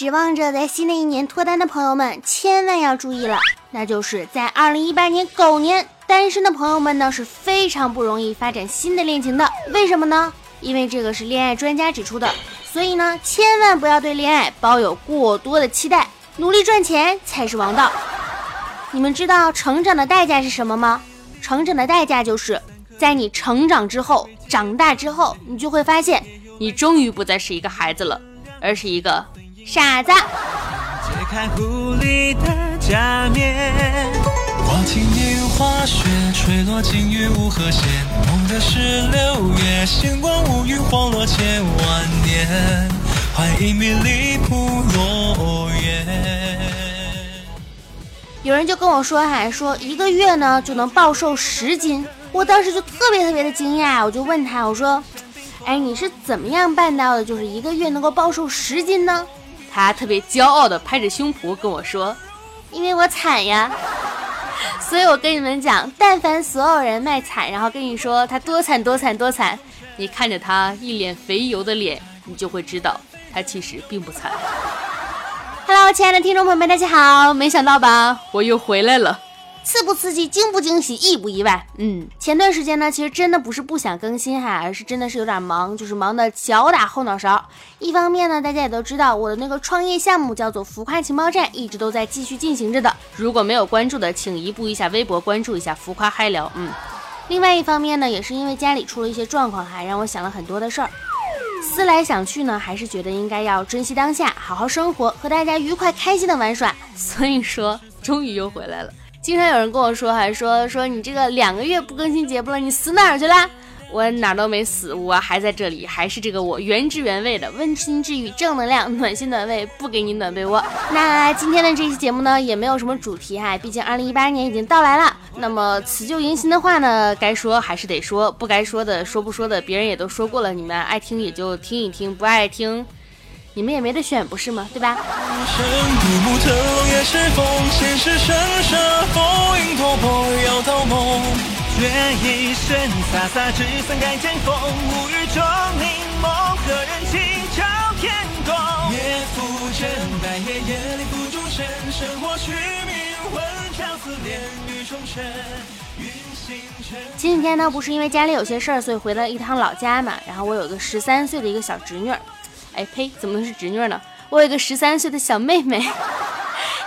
指望着在新的一年脱单的朋友们，千万要注意了，那就是在二零一八年狗年，单身的朋友们呢是非常不容易发展新的恋情的。为什么呢？因为这个是恋爱专家指出的。所以呢，千万不要对恋爱抱有过多的期待，努力赚钱才是王道。你们知道成长的代价是什么吗？成长的代价就是在你成长之后，长大之后，你就会发现，你终于不再是一个孩子了，而是一个傻子。揭开狐狸的假面，花轻烟花雪吹落金玉无和弦，梦的是六月，星光无语晃落千万年，欢迎迷离浦落月。有人就跟我说，还说一个月呢就能暴瘦十斤，我当时就特别特别的惊讶，我就问他，我说，哎，你是怎么样办到的？就是一个月能够暴瘦十斤呢？他特别骄傲的拍着胸脯跟我说，因为我惨呀。所以我跟你们讲，但凡所有人卖惨，然后跟你说他多惨多惨多惨，你看着他一脸肥油的脸，你就会知道他其实并不惨。Hello，亲爱的听众朋友们，大家好！没想到吧，我又回来了，刺不刺激，惊不惊喜，意不意外？嗯，前段时间呢，其实真的不是不想更新哈，而是真的是有点忙，就是忙的脚打后脑勺。一方面呢，大家也都知道我的那个创业项目叫做浮夸情报站，一直都在继续进行着的。如果没有关注的，请移步一下微博，关注一下浮夸嗨聊。嗯，另外一方面呢，也是因为家里出了一些状况，哈让我想了很多的事儿。思来想去呢，还是觉得应该要珍惜当下，好好生活，和大家愉快开心的玩耍。所以说，终于又回来了。经常有人跟我说，还说说你这个两个月不更新节目了，你死哪儿去了？我哪儿都没死，我还在这里，还是这个我原汁原味的温馨治愈、正能量、暖心暖胃，不给你暖被窝。那今天的这期节目呢，也没有什么主题哈，毕竟二零一八年已经到来了。那么辞旧迎新的话呢，该说还是得说，不该说的说不说的，别人也都说过了，你们爱听也就听一听，不爱听，你们也没得选，不是吗？对吧？前几天呢，不是因为家里有些事儿，所以回了一趟老家嘛。然后我有个十三岁的一个小侄女儿，哎呸，怎么能是侄女呢？我有个十三岁的小妹妹。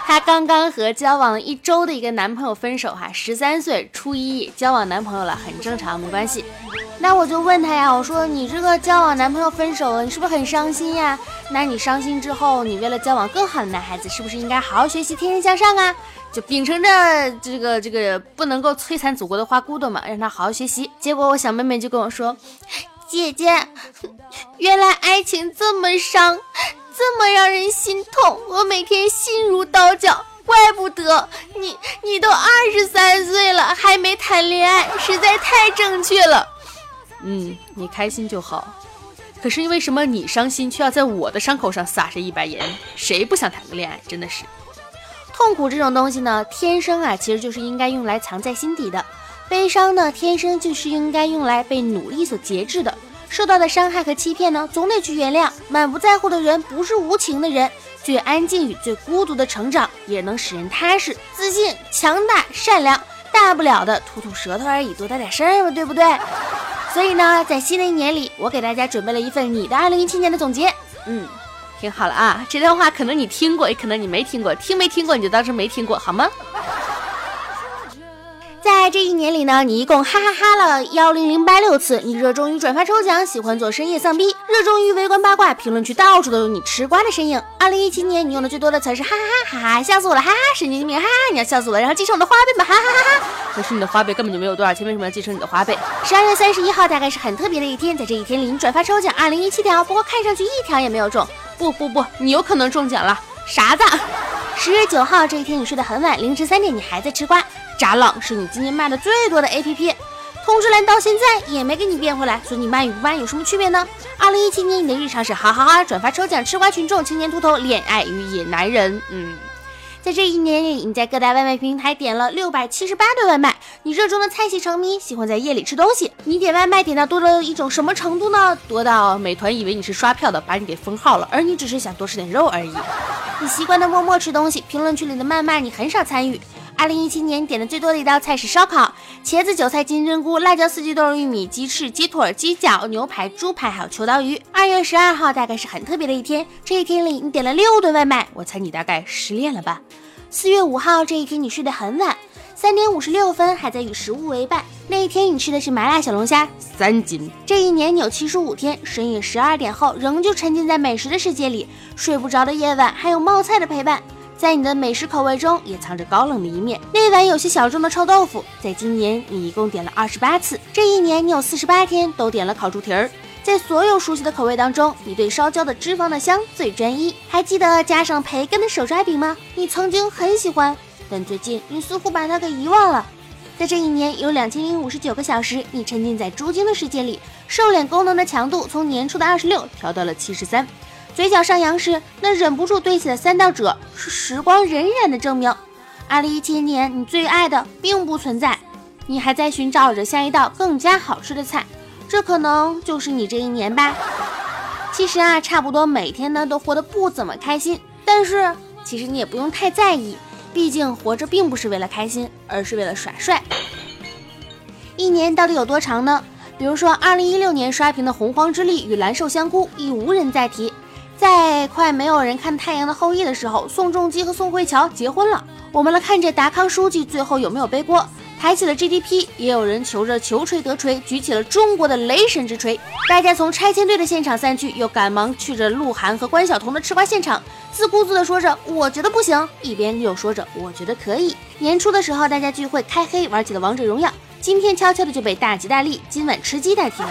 她刚刚和交往了一周的一个男朋友分手，哈，十三岁，初一交往男朋友了，很正常，没关系。那我就问她呀，我说你这个交往男朋友分手了，你是不是很伤心呀？那你伤心之后，你为了交往更好的男孩子，是不是应该好好学习，天天向上啊？就秉承着这个这个不能够摧残祖国的花骨朵嘛，让他好好学习。结果我小妹妹就跟我说，姐姐，原来爱情这么伤。这么让人心痛，我每天心如刀绞。怪不得你，你都二十三岁了还没谈恋爱，实在太正确了。嗯，你开心就好。可是为什么你伤心却要在我的伤口上撒上一把盐？谁不想谈个恋爱？真的是痛苦这种东西呢，天生啊，其实就是应该用来藏在心底的。悲伤呢，天生就是应该用来被努力所节制的。受到的伤害和欺骗呢，总得去原谅。满不在乎的人不是无情的人。最安静与最孤独的成长，也能使人踏实、自信、强大、善良。大不了的吐吐舌头而已，多大点事儿嘛，对不对？所以呢，在新的一年里，我给大家准备了一份你的二零一七年的总结。嗯，听好了啊，这段话可能你听过，也可能你没听过。听没听过，你就当成没听过，好吗？在这一年里呢，你一共哈哈哈了幺零零八六次。你热衷于转发抽奖，喜欢做深夜丧逼，热衷于围观八卦，评论区到处都有你吃瓜的身影。二零一七年你用的最多的词是哈哈哈哈哈，笑死我了，哈哈，神经病，哈哈，你要笑死我了，然后继承我的花呗吧，哈哈哈哈。可是你的花呗根本就没有多少钱，为什么要继承你的花呗？十二月三十一号大概是很特别的一天，在这一天里你转发抽奖二零一七条，不过看上去一条也没有中。不不不，你有可能中奖了，傻子。十月九号这一天你睡得很晚，凌晨三点你还在吃瓜。炸浪是你今年卖的最多的 APP，通知栏到现在也没给你变回来，所以你卖与不卖有什么区别呢？二零一七年你的日常是哈哈哈转发抽奖吃瓜群众青年秃头恋爱与野男人，嗯，在这一年里，你在各大外卖平台点了六百七十八顿外卖。你热衷的菜系成迷，喜欢在夜里吃东西。你点外卖点到多了一种什么程度呢？多到美团以为你是刷票的，把你给封号了，而你只是想多吃点肉而已。你习惯的默默吃东西，评论区里的谩骂你很少参与。二零一七年点的最多的一道菜是烧烤，茄子、韭菜、金针菇、辣椒、四季豆、玉米、鸡翅、鸡腿、鸡脚、牛排、猪排，还有秋刀鱼。二月十二号大概是很特别的一天，这一天里你点了六顿外卖，我猜你大概失恋了吧。四月五号这一天，你睡得很晚，三点五十六分还在与食物为伴。那一天你吃的是麻辣小龙虾，三斤。这一年你有七十五天，深夜十二点后仍旧沉浸在美食的世界里，睡不着的夜晚还有冒菜的陪伴。在你的美食口味中也藏着高冷的一面。那碗有些小众的臭豆腐，在今年你一共点了二十八次。这一年你有四十八天都点了烤猪蹄儿。在所有熟悉的口味当中，你对烧焦的脂肪的香最专一。还记得加上培根的手抓饼吗？你曾经很喜欢，但最近你似乎把它给遗忘了。在这一年，有两千零五十九个小时，你沉浸在猪精的世界里，瘦脸功能的强度从年初的二十六调到了七十三。嘴角上扬时，那忍不住堆起的三道褶，是时光荏苒的证明。二零一七年，你最爱的并不存在，你还在寻找着下一道更加好吃的菜。这可能就是你这一年吧。其实啊，差不多每天呢都活得不怎么开心。但是其实你也不用太在意，毕竟活着并不是为了开心，而是为了耍帅。一年到底有多长呢？比如说，二零一六年刷屏的《洪荒之力》与《蓝瘦香菇》已无人再提。在快没有人看《太阳的后裔》的时候，宋仲基和宋慧乔结婚了。我们来看这达康书记最后有没有背锅。抬起了 GDP，也有人求着求锤得锤，举起了中国的雷神之锤。大家从拆迁队的现场散去，又赶忙去着鹿晗和关晓彤的吃瓜现场，自顾自地说着“我觉得不行”，一边又说着“我觉得可以”。年初的时候，大家聚会开黑，玩起了王者荣耀，今天悄悄的就被大吉大利今晚吃鸡代替了。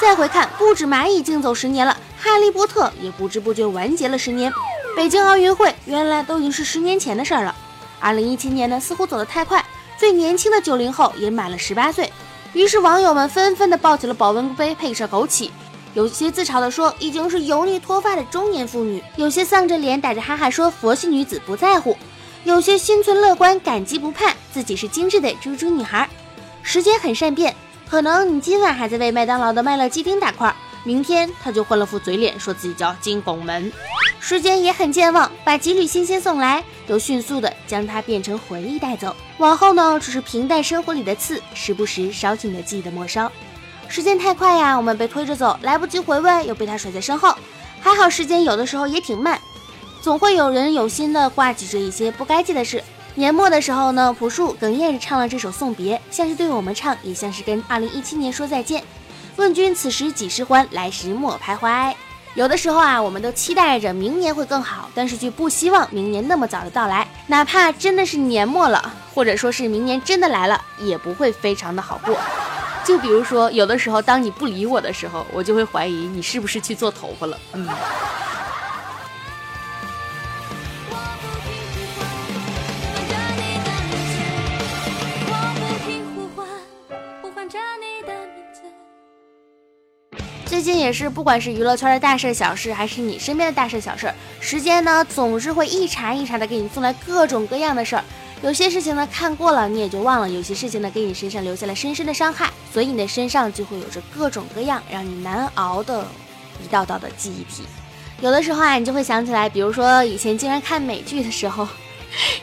再回看，不止蚂蚁竞走十年了，哈利波特也不知不觉完结了十年。北京奥运会原来都已经是十年前的事儿了。二零一七年呢，似乎走得太快。最年轻的九零后也满了十八岁，于是网友们纷纷的抱起了保温杯，配上枸杞。有些自嘲的说已经是油腻脱发的中年妇女，有些丧着脸打着哈哈说佛系女子不在乎，有些心存乐观感激不盼自己是精致的猪猪女孩。时间很善变，可能你今晚还在为麦当劳的麦乐鸡丁打 call，明天他就换了副嘴脸，说自己叫金拱门。时间也很健忘，把几缕新鲜送来，又迅速的将它变成回忆带走。往后呢，只是平淡生活里的刺，时不时烧起你的记忆的末梢。时间太快呀，我们被推着走，来不及回味，又被它甩在身后。还好时间有的时候也挺慢，总会有人有心的挂记着一些不该记的事。年末的时候呢，朴树哽咽着唱了这首送别，像是对我们唱，也像是跟二零一七年说再见。问君此时几时欢？来时莫徘徊。有的时候啊，我们都期待着明年会更好，但是却不希望明年那么早的到来。哪怕真的是年末了，或者说是明年真的来了，也不会非常的好过。就比如说，有的时候当你不理我的时候，我就会怀疑你是不是去做头发了。嗯。最近也是，不管是娱乐圈的大事小事，还是你身边的大事小事，时间呢总是会一茬一茬的给你送来各种各样的事儿。有些事情呢看过了你也就忘了，有些事情呢给你身上留下了深深的伤害，所以你的身上就会有着各种各样让你难熬的一道道的记忆体。有的时候啊，你就会想起来，比如说以前经常看美剧的时候，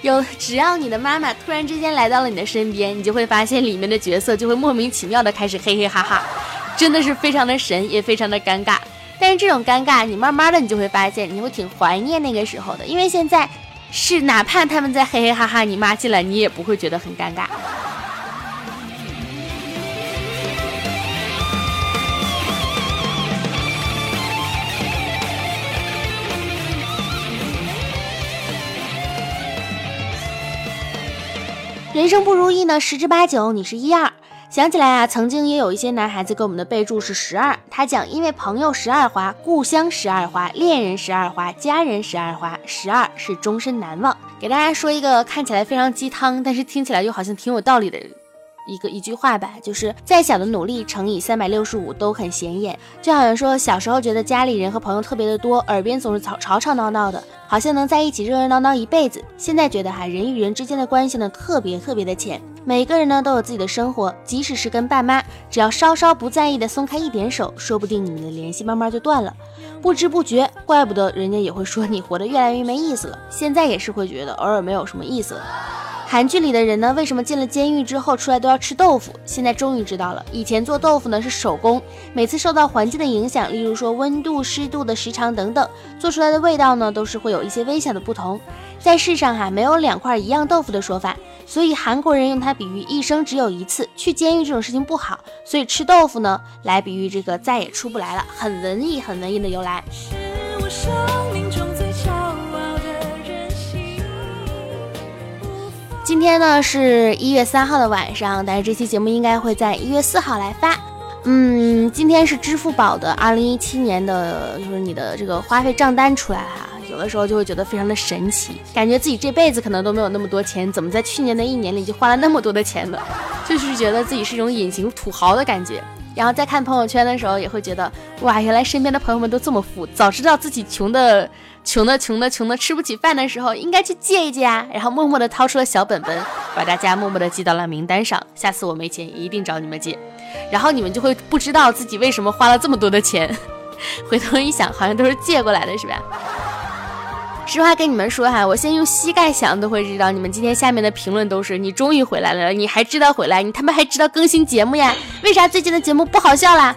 有只要你的妈妈突然之间来到了你的身边，你就会发现里面的角色就会莫名其妙的开始嘿嘿哈哈。真的是非常的神，也非常的尴尬。但是这种尴尬，你慢慢的你就会发现，你会挺怀念那个时候的，因为现在是哪怕他们在嘿嘿哈哈，你妈进来你也不会觉得很尴尬。人生不如意呢，十之八九你是一二。想起来啊，曾经也有一些男孩子给我们的备注是十二。他讲，因为朋友十二花，故乡十二花，恋人十二花，家人十二花，十二是终身难忘。给大家说一个看起来非常鸡汤，但是听起来又好像挺有道理的一个一句话吧，就是再小的努力乘以三百六十五都很显眼。就好像说小时候觉得家里人和朋友特别的多，耳边总是吵吵吵闹闹的，好像能在一起热热闹闹一辈子。现在觉得哈，人与人之间的关系呢特别特别的浅，每个人呢都有自己的生活，即使是跟爸妈，只要稍稍不在意的松开一点手，说不定你们的联系慢慢就断了，不知不觉，怪不得人家也会说你活得越来越没意思了。现在也是会觉得偶尔没有什么意思了。韩剧里的人呢，为什么进了监狱之后出来都要吃豆腐？现在终于知道了。以前做豆腐呢是手工，每次受到环境的影响，例如说温度、湿度的时长等等，做出来的味道呢都是会有一些微小的不同。在世上哈，没有两块一样豆腐的说法，所以韩国人用它比喻一生只有一次去监狱这种事情不好，所以吃豆腐呢来比喻这个再也出不来了，很文艺，很文艺的由来。是我生命中今天呢是一月三号的晚上，但是这期节目应该会在一月四号来发。嗯，今天是支付宝的二零一七年的，就是你的这个花费账单出来哈，有的时候就会觉得非常的神奇，感觉自己这辈子可能都没有那么多钱，怎么在去年的一年里就花了那么多的钱呢？就是觉得自己是一种隐形土豪的感觉。然后在看朋友圈的时候，也会觉得哇，原来身边的朋友们都这么富，早知道自己穷的。穷的穷的穷的吃不起饭的时候，应该去借一借啊！然后默默的掏出了小本本，把大家默默的记到了名单上。下次我没钱，一定找你们借。然后你们就会不知道自己为什么花了这么多的钱，回头一想，好像都是借过来的，是吧？实话跟你们说哈，我现在用膝盖想都会知道，你们今天下面的评论都是你终于回来了，你还知道回来？你他妈还知道更新节目呀？为啥最近的节目不好笑啦？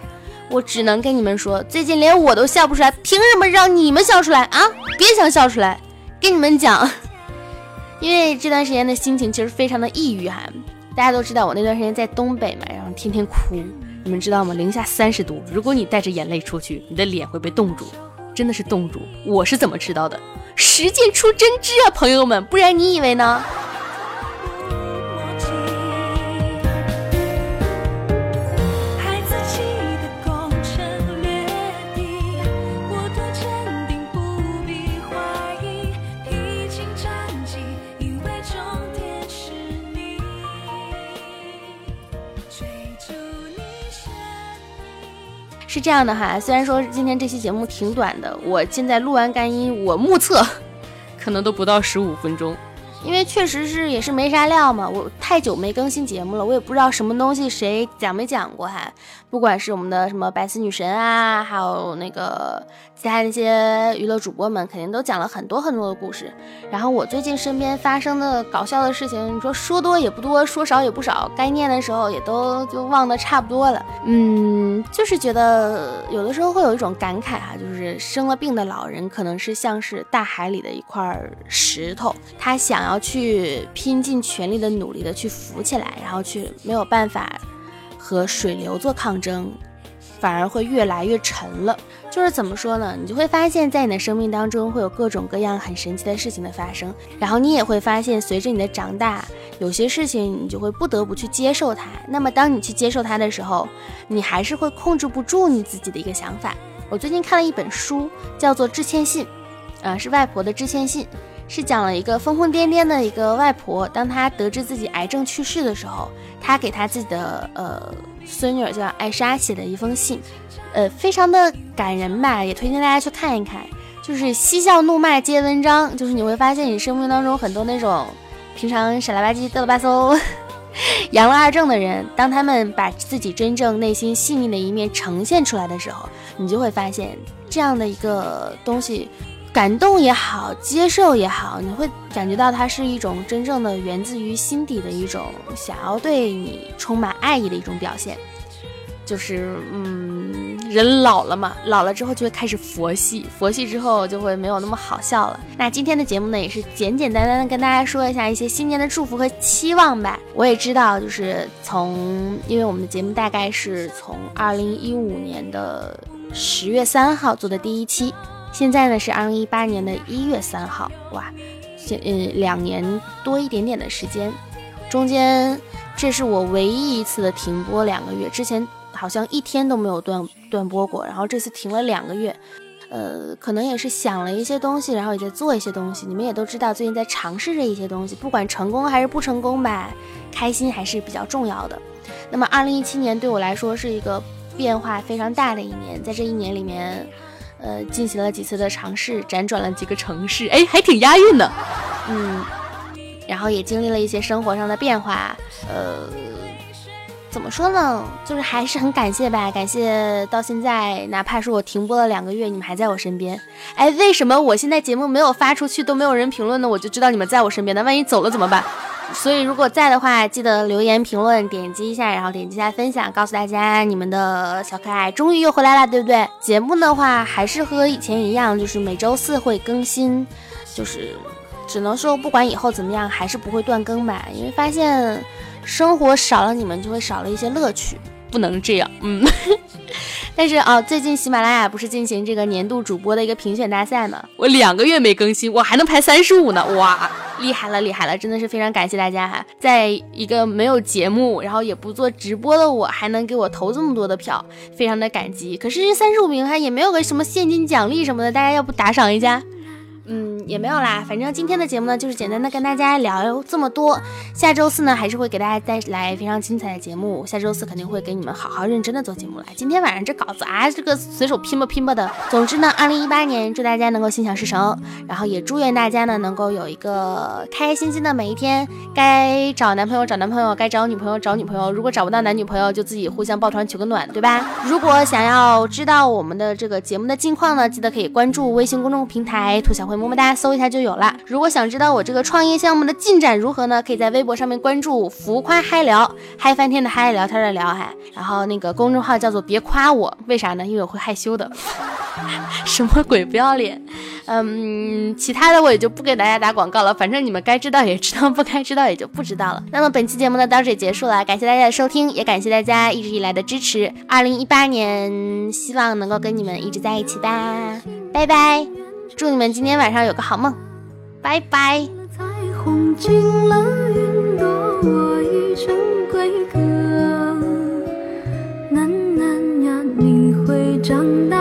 我只能跟你们说，最近连我都笑不出来，凭什么让你们笑出来啊？别想笑出来，跟你们讲，因为这段时间的心情其实非常的抑郁哈。大家都知道我那段时间在东北嘛，然后天天哭，你们知道吗？零下三十度，如果你带着眼泪出去，你的脸会被冻住，真的是冻住。我是怎么知道的？实践出真知啊，朋友们，不然你以为呢？这样的哈，虽然说今天这期节目挺短的，我现在录完干音，我目测可能都不到十五分钟，因为确实是也是没啥料嘛，我太久没更新节目了，我也不知道什么东西谁讲没讲过哈。不管是我们的什么白丝女神啊，还有那个其他那些娱乐主播们，肯定都讲了很多很多的故事。然后我最近身边发生的搞笑的事情，你说说多也不多，说少也不少，该念的时候也都就忘得差不多了。嗯，就是觉得有的时候会有一种感慨哈，就是生了病的老人可能是像是大海里的一块石头，他想去拼尽全力的努力的去浮起来，然后去没有办法。和水流做抗争，反而会越来越沉了。就是怎么说呢？你就会发现，在你的生命当中会有各种各样很神奇的事情的发生，然后你也会发现，随着你的长大，有些事情你就会不得不去接受它。那么，当你去接受它的时候，你还是会控制不住你自己的一个想法。我最近看了一本书，叫做《致歉信》，呃，是外婆的致歉信。是讲了一个疯疯癫癫的一个外婆，当她得知自己癌症去世的时候，她给她自己的呃孙女叫艾莎写的一封信，呃，非常的感人吧，也推荐大家去看一看。就是嬉笑怒骂皆文章，就是你会发现你生命当中很多那种平常傻了吧唧、嘚了吧嗖、阳了二正的人，当他们把自己真正内心细腻的一面呈现出来的时候，你就会发现这样的一个东西。感动也好，接受也好，你会感觉到它是一种真正的源自于心底的一种想要对你充满爱意的一种表现。就是，嗯，人老了嘛，老了之后就会开始佛系，佛系之后就会没有那么好笑了。那今天的节目呢，也是简简单单的跟大家说一下一些新年的祝福和期望吧。我也知道，就是从，因为我们的节目大概是从二零一五年的十月三号做的第一期。现在呢是二零一八年的一月三号，哇，现嗯两年多一点点的时间，中间这是我唯一一次的停播两个月，之前好像一天都没有断断播过，然后这次停了两个月，呃，可能也是想了一些东西，然后也在做一些东西。你们也都知道，最近在尝试着一些东西，不管成功还是不成功吧，开心还是比较重要的。那么，二零一七年对我来说是一个变化非常大的一年，在这一年里面，呃，进行了几次的尝试，辗转了几个城市，哎，还挺押韵的，嗯，然后也经历了一些生活上的变化，呃。怎么说呢？就是还是很感谢吧，感谢到现在，哪怕是我停播了两个月，你们还在我身边。哎，为什么我现在节目没有发出去，都没有人评论呢？我就知道你们在我身边的，万一走了怎么办？所以如果在的话，记得留言评论，点击一下，然后点击一下分享，告诉大家你们的小可爱终于又回来了，对不对？节目的话还是和以前一样，就是每周四会更新，就是只能说不管以后怎么样，还是不会断更吧，因为发现。生活少了你们，就会少了一些乐趣，不能这样。嗯，但是啊，最近喜马拉雅不是进行这个年度主播的一个评选大赛吗？我两个月没更新，我还能排三十五呢！哇，厉害了，厉害了！真的是非常感谢大家哈，在一个没有节目，然后也不做直播的我，还能给我投这么多的票，非常的感激。可是三十五名哈，也没有个什么现金奖励什么的，大家要不打赏一下？嗯，也没有啦，反正今天的节目呢，就是简单的跟大家聊这么多。下周四呢，还是会给大家带来非常精彩的节目。下周四肯定会给你们好好认真的做节目了。今天晚上这稿子啊，这个随手拼吧拼吧的。总之呢，二零一八年祝大家能够心想事成，然后也祝愿大家呢能够有一个开开心心的每一天。该找男朋友找男朋友，该找女朋友找女朋友。如果找不到男女朋友，就自己互相抱团取个暖，对吧？如果想要知道我们的这个节目的近况呢，记得可以关注微信公众平台“兔小慧”。么么哒，搜一下就有了。如果想知道我这个创业项目的进展如何呢？可以在微博上面关注“浮夸嗨聊”，嗨翻天的嗨，聊天的聊，嗨。然后那个公众号叫做“别夸我”，为啥呢？因为我会害羞的。什么鬼不要脸？嗯，其他的我也就不给大家打广告了。反正你们该知道也知道，不该知道也就不知道了。那么本期节目呢到这里结束了，感谢大家的收听，也感谢大家一直以来的支持。二零一八年，希望能够跟你们一直在一起吧。拜拜。祝你们今天晚上有个好梦拜拜。彩虹进了云朵我已成归客呀你会长大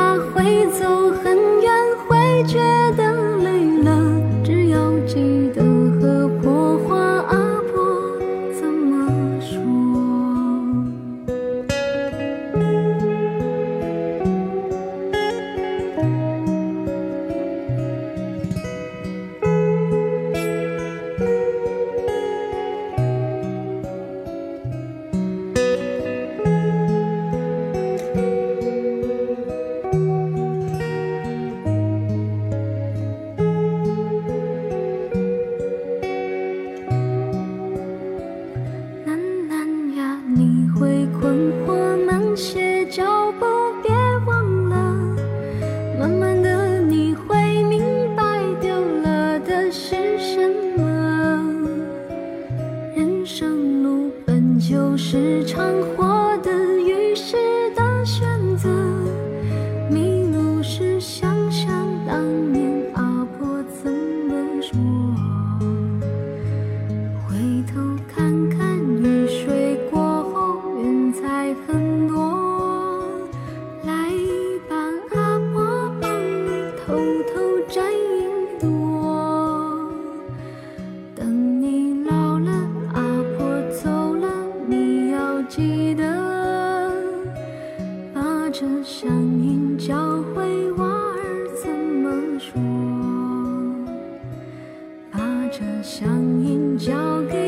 记得把这乡音教会娃儿怎么说。把这乡音教给。